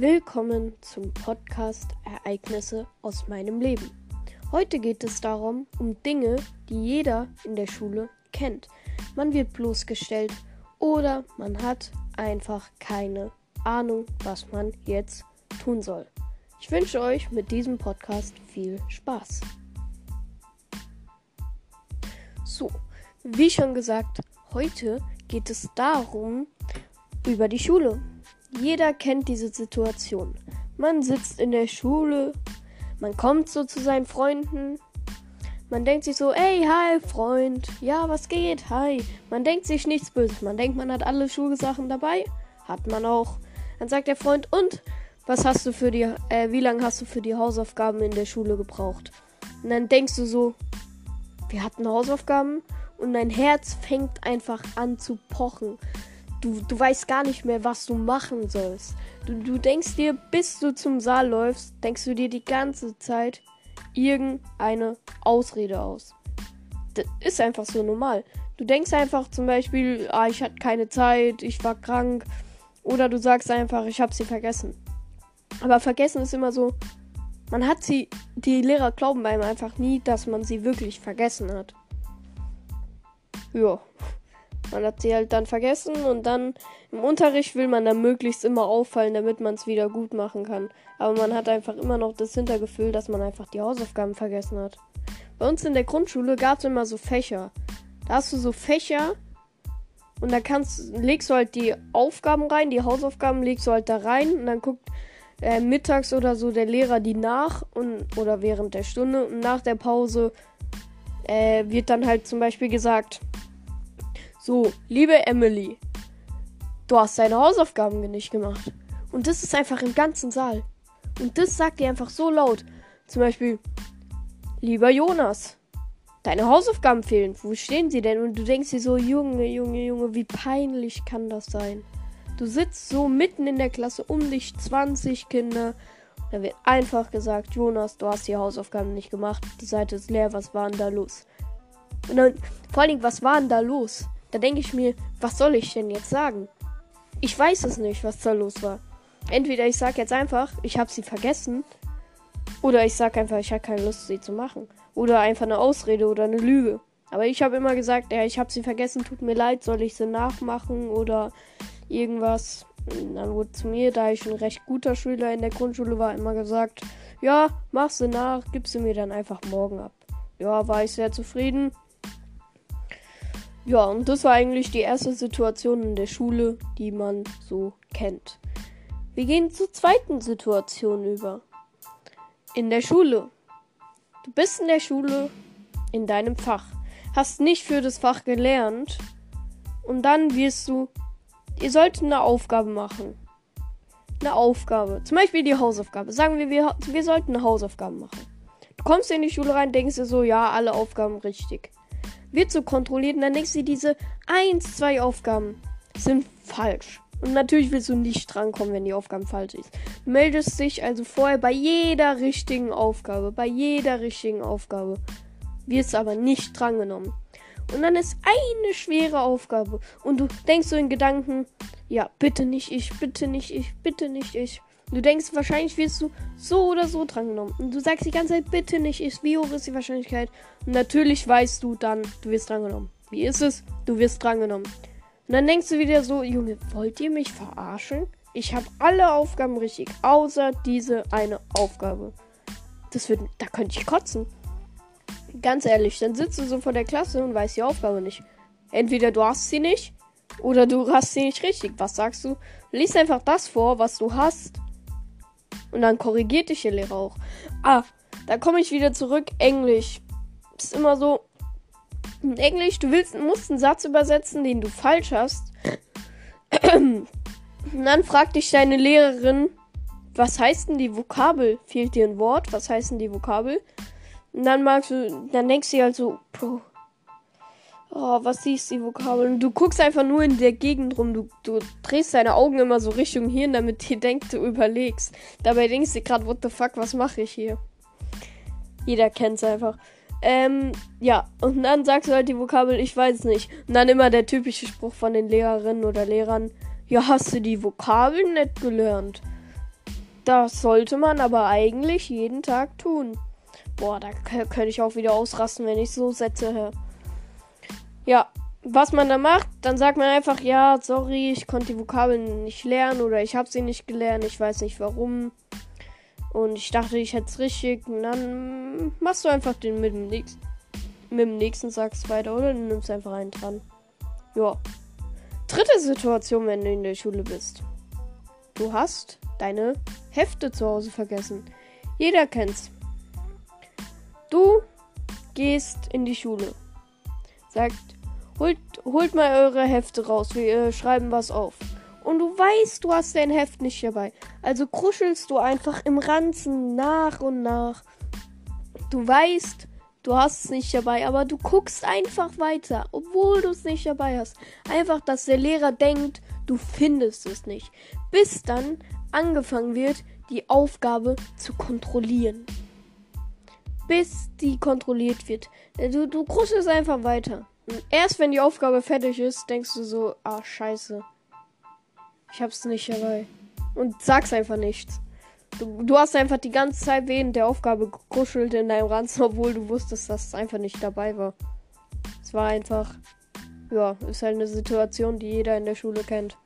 Willkommen zum Podcast Ereignisse aus meinem Leben. Heute geht es darum, um Dinge, die jeder in der Schule kennt. Man wird bloßgestellt oder man hat einfach keine Ahnung, was man jetzt tun soll. Ich wünsche euch mit diesem Podcast viel Spaß. So, wie schon gesagt, heute geht es darum, über die Schule. Jeder kennt diese Situation. Man sitzt in der Schule, man kommt so zu seinen Freunden, man denkt sich so, ey, hi, Freund, ja, was geht, hi. Man denkt sich nichts Böses, man denkt, man hat alle Schulsachen dabei, hat man auch. Dann sagt der Freund, und was hast du für die, äh, wie lange hast du für die Hausaufgaben in der Schule gebraucht? Und dann denkst du so, wir hatten Hausaufgaben und dein Herz fängt einfach an zu pochen. Du, du weißt gar nicht mehr, was du machen sollst. Du, du denkst dir, bis du zum Saal läufst, denkst du dir die ganze Zeit irgendeine Ausrede aus. Das ist einfach so normal. Du denkst einfach zum Beispiel, ah, ich hatte keine Zeit, ich war krank. Oder du sagst einfach, ich habe sie vergessen. Aber vergessen ist immer so, man hat sie, die Lehrer glauben einem einfach nie, dass man sie wirklich vergessen hat. Ja. Man hat sie halt dann vergessen und dann im Unterricht will man dann möglichst immer auffallen, damit man es wieder gut machen kann. Aber man hat einfach immer noch das Hintergefühl, dass man einfach die Hausaufgaben vergessen hat. Bei uns in der Grundschule gab es immer so Fächer. Da hast du so Fächer und da kannst, legst du halt die Aufgaben rein, die Hausaufgaben legst du halt da rein und dann guckt äh, mittags oder so der Lehrer die nach und oder während der Stunde und nach der Pause äh, wird dann halt zum Beispiel gesagt, so, liebe Emily, du hast deine Hausaufgaben nicht gemacht. Und das ist einfach im ganzen Saal. Und das sagt ihr einfach so laut. Zum Beispiel, lieber Jonas, deine Hausaufgaben fehlen. Wo stehen sie denn? Und du denkst dir so, Junge, Junge, Junge, wie peinlich kann das sein? Du sitzt so mitten in der Klasse, um dich 20 Kinder. Da wird einfach gesagt, Jonas, du hast die Hausaufgaben nicht gemacht. Die Seite ist leer, was war denn da los? Und dann, vor allen Dingen, was war denn da los? Da denke ich mir, was soll ich denn jetzt sagen? Ich weiß es nicht, was da los war. Entweder ich sage jetzt einfach, ich habe sie vergessen, oder ich sage einfach, ich habe keine Lust, sie zu machen. Oder einfach eine Ausrede oder eine Lüge. Aber ich habe immer gesagt, ja, ich habe sie vergessen, tut mir leid, soll ich sie nachmachen oder irgendwas. Und dann wurde zu mir, da ich ein recht guter Schüler in der Grundschule war, immer gesagt, ja, mach sie nach, gib sie mir dann einfach morgen ab. Ja, war ich sehr zufrieden. Ja, und das war eigentlich die erste Situation in der Schule, die man so kennt. Wir gehen zur zweiten Situation über. In der Schule. Du bist in der Schule in deinem Fach, hast nicht für das Fach gelernt und dann wirst du, ihr solltet eine Aufgabe machen. Eine Aufgabe. Zum Beispiel die Hausaufgabe. Sagen wir, wir, wir sollten eine Hausaufgabe machen. Du kommst in die Schule rein, denkst dir so, ja, alle Aufgaben richtig wird so kontrolliert und dann denkst du, diese 1, 2 Aufgaben sind falsch. Und natürlich willst du nicht drankommen, wenn die Aufgabe falsch ist. Du meldest dich also vorher bei jeder richtigen Aufgabe, bei jeder richtigen Aufgabe. Wirst aber nicht drangenommen. Und dann ist eine schwere Aufgabe. Und du denkst so in Gedanken, ja, bitte nicht ich, bitte nicht ich, bitte nicht ich. Du denkst, wahrscheinlich wirst du so oder so drangenommen. Und du sagst die ganze Zeit, bitte nicht, ist, wie hoch ist die Wahrscheinlichkeit? Und natürlich weißt du dann, du wirst drangenommen. Wie ist es? Du wirst drangenommen. Und dann denkst du wieder so, Junge, wollt ihr mich verarschen? Ich habe alle Aufgaben richtig, außer diese eine Aufgabe. Das wird, da könnte ich kotzen. Ganz ehrlich, dann sitzt du so vor der Klasse und weißt die Aufgabe nicht. Entweder du hast sie nicht oder du hast sie nicht richtig. Was sagst du? Lies einfach das vor, was du hast und dann korrigiert dich der Lehrer auch. Ah, da komme ich wieder zurück. Englisch. Ist immer so. In Englisch, du willst, musst einen Satz übersetzen, den du falsch hast. Und dann fragt dich deine Lehrerin, was heißt denn die Vokabel? Fehlt dir ein Wort? Was heißt denn die Vokabel? Und dann magst du, dann denkst du halt so, Bro, Oh, was siehst du die Vokabeln? Du guckst einfach nur in der Gegend rum. Du, du drehst deine Augen immer so Richtung Hirn, damit dir denkt, du überlegst. Dabei denkst du gerade, what the fuck, was mache ich hier? Jeder kennt's einfach. Ähm, ja, und dann sagst du halt die Vokabel, ich weiß nicht. Und dann immer der typische Spruch von den Lehrerinnen oder Lehrern. Ja, hast du die Vokabeln nicht gelernt? Das sollte man aber eigentlich jeden Tag tun. Boah, da könnte ich auch wieder ausrasten, wenn ich so Sätze. Ja, was man da macht, dann sagt man einfach, ja, sorry, ich konnte die Vokabeln nicht lernen oder ich habe sie nicht gelernt, ich weiß nicht warum. Und ich dachte, ich hätte es richtig. Und dann machst du einfach den mit dem nächsten, mit dem nächsten sagst weiter oder du nimmst einfach einen dran. Ja. Dritte Situation, wenn du in der Schule bist. Du hast deine Hefte zu Hause vergessen. Jeder kennt's. Du gehst in die Schule. Sagt, holt, holt mal eure Hefte raus. Wir äh, schreiben was auf. Und du weißt, du hast dein Heft nicht dabei. Also kruschelst du einfach im Ranzen nach und nach. Du weißt, du hast es nicht dabei, aber du guckst einfach weiter, obwohl du es nicht dabei hast. Einfach, dass der Lehrer denkt, du findest es nicht. Bis dann angefangen wird, die Aufgabe zu kontrollieren bis die kontrolliert wird. Äh, du, du kruschelst einfach weiter. Und erst wenn die Aufgabe fertig ist, denkst du so, ah, scheiße. Ich hab's nicht dabei. Und sagst einfach nichts. Du, du hast einfach die ganze Zeit während der Aufgabe gekruschelt in deinem Ranzen, obwohl du wusstest, dass es einfach nicht dabei war. Es war einfach, ja, ist halt eine Situation, die jeder in der Schule kennt.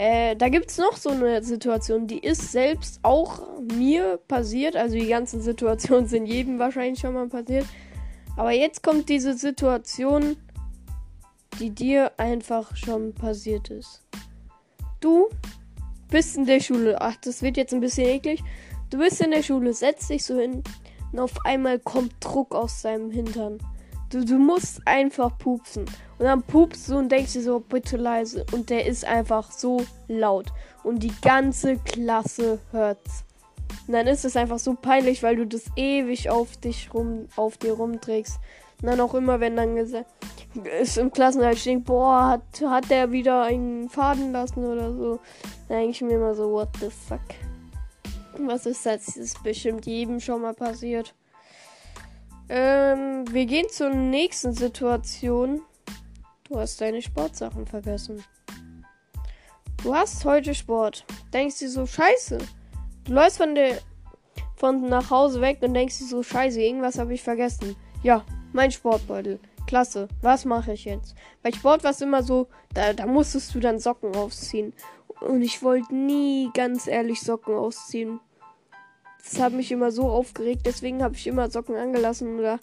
Äh, da gibt es noch so eine Situation, die ist selbst auch mir passiert. Also die ganzen Situationen sind jedem wahrscheinlich schon mal passiert. Aber jetzt kommt diese Situation, die dir einfach schon passiert ist. Du bist in der Schule. Ach, das wird jetzt ein bisschen eklig. Du bist in der Schule, setzt dich so hin und auf einmal kommt Druck aus deinem Hintern. Du, du musst einfach pupsen. Und dann pupst du und denkst dir so, bitte leise. Und der ist einfach so laut. Und die ganze Klasse hört's. Und dann ist es einfach so peinlich, weil du das ewig auf dich rum, auf dir rumträgst. Und dann auch immer, wenn dann gesagt ist im Klassenhalt steht, boah, hat, hat der wieder einen Faden lassen oder so. Dann denke ich mir immer so, what the fuck. Was ist das? Das ist bestimmt jedem schon mal passiert. Ähm, wir gehen zur nächsten Situation. Du hast deine Sportsachen vergessen. Du hast heute Sport. Denkst dir so, scheiße. Du läufst von der von nach Hause weg und denkst dir so, scheiße, irgendwas habe ich vergessen. Ja, mein Sportbeutel. Klasse. Was mache ich jetzt? Bei Sport war es immer so, da, da musstest du dann Socken ausziehen. Und ich wollte nie ganz ehrlich Socken ausziehen. Das hat mich immer so aufgeregt, deswegen habe ich immer Socken angelassen oder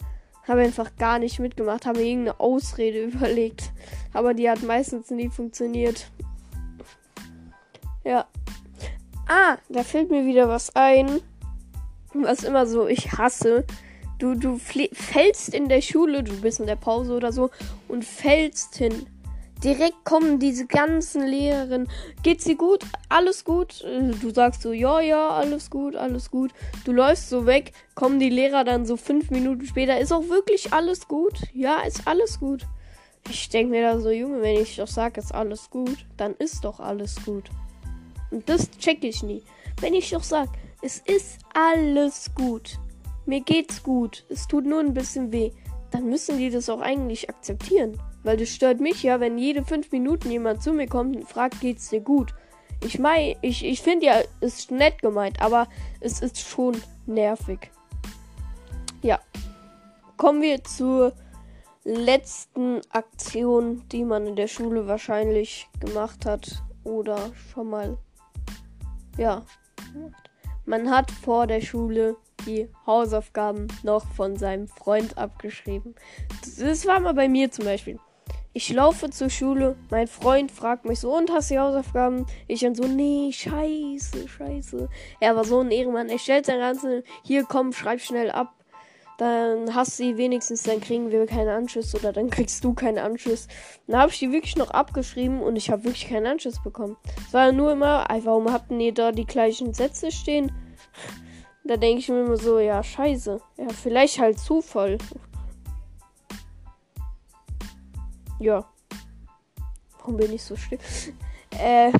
habe einfach gar nicht mitgemacht, habe mir irgendeine Ausrede überlegt. Aber die hat meistens nie funktioniert. Ja. Ah, da fällt mir wieder was ein. Was immer so ich hasse. Du, du fällst in der Schule, du bist in der Pause oder so und fällst hin. Direkt kommen diese ganzen Lehrerinnen. Geht's dir gut? Alles gut? Äh, du sagst so, ja, ja, alles gut, alles gut. Du läufst so weg, kommen die Lehrer dann so fünf Minuten später. Ist auch wirklich alles gut? Ja, ist alles gut. Ich denke mir da so, Junge, wenn ich doch sage, ist alles gut, dann ist doch alles gut. Und das check ich nie. Wenn ich doch sage, es ist alles gut, mir geht's gut, es tut nur ein bisschen weh, dann müssen die das auch eigentlich akzeptieren. Weil das stört mich ja, wenn jede fünf Minuten jemand zu mir kommt und fragt, geht's dir gut? Ich meine, ich, ich finde ja, ist nett gemeint, aber es ist schon nervig. Ja. Kommen wir zur letzten Aktion, die man in der Schule wahrscheinlich gemacht hat oder schon mal. Ja. Man hat vor der Schule die Hausaufgaben noch von seinem Freund abgeschrieben. Das war mal bei mir zum Beispiel. Ich laufe zur Schule, mein Freund fragt mich so, und hast du Hausaufgaben? Ich dann so, nee, scheiße, scheiße. Er war so ein Ehrenmann. Er stellt sein ganzes, hier komm, schreib schnell ab. Dann hast du sie wenigstens, dann kriegen wir keinen Anschluss oder dann kriegst du keinen Anschluss. Dann habe ich die wirklich noch abgeschrieben und ich habe wirklich keinen Anschluss bekommen. Es war nur immer, warum habt ihr da die gleichen Sätze stehen? Da denke ich mir immer so, ja, scheiße. Ja, vielleicht halt Zufall. Ja. Warum bin ich so still? äh,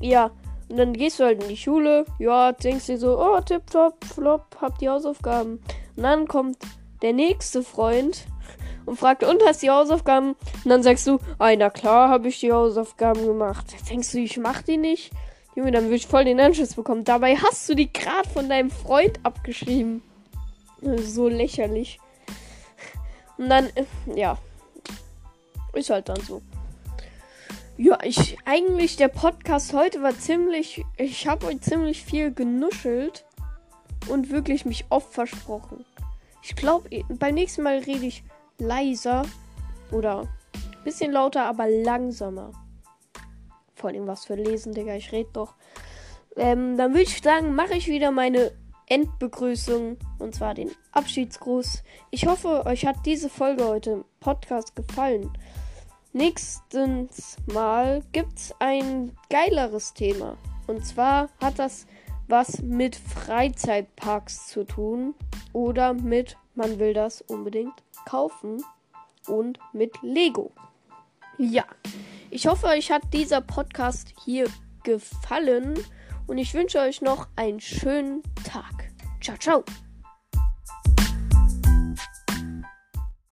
ja. Und dann gehst du halt in die Schule. Ja, denkst dir so, oh, tipptopp, flop, hab die Hausaufgaben. Und dann kommt der nächste Freund und fragt, und hast die Hausaufgaben? Und dann sagst du, ah, na klar, habe ich die Hausaufgaben gemacht. Denkst du, ich mach die nicht? Junge, dann würde ich voll den Anschluss bekommen. Dabei hast du die gerade von deinem Freund abgeschrieben. So lächerlich. Und dann, äh, ja. Ist halt dann so. Ja, ich eigentlich der Podcast heute war ziemlich. Ich habe heute ziemlich viel genuschelt und wirklich mich oft versprochen. Ich glaube, beim nächsten Mal rede ich leiser oder ein bisschen lauter, aber langsamer. Vor allem was für Lesen, Digga. Ich rede doch. Ähm, dann würde ich sagen, mache ich wieder meine Endbegrüßung und zwar den Abschiedsgruß. Ich hoffe, euch hat diese Folge heute im Podcast gefallen. Nächstens Mal gibt's ein geileres Thema. Und zwar hat das was mit Freizeitparks zu tun oder mit, man will das unbedingt kaufen und mit Lego. Ja, ich hoffe, euch hat dieser Podcast hier gefallen und ich wünsche euch noch einen schönen Tag. Ciao, ciao.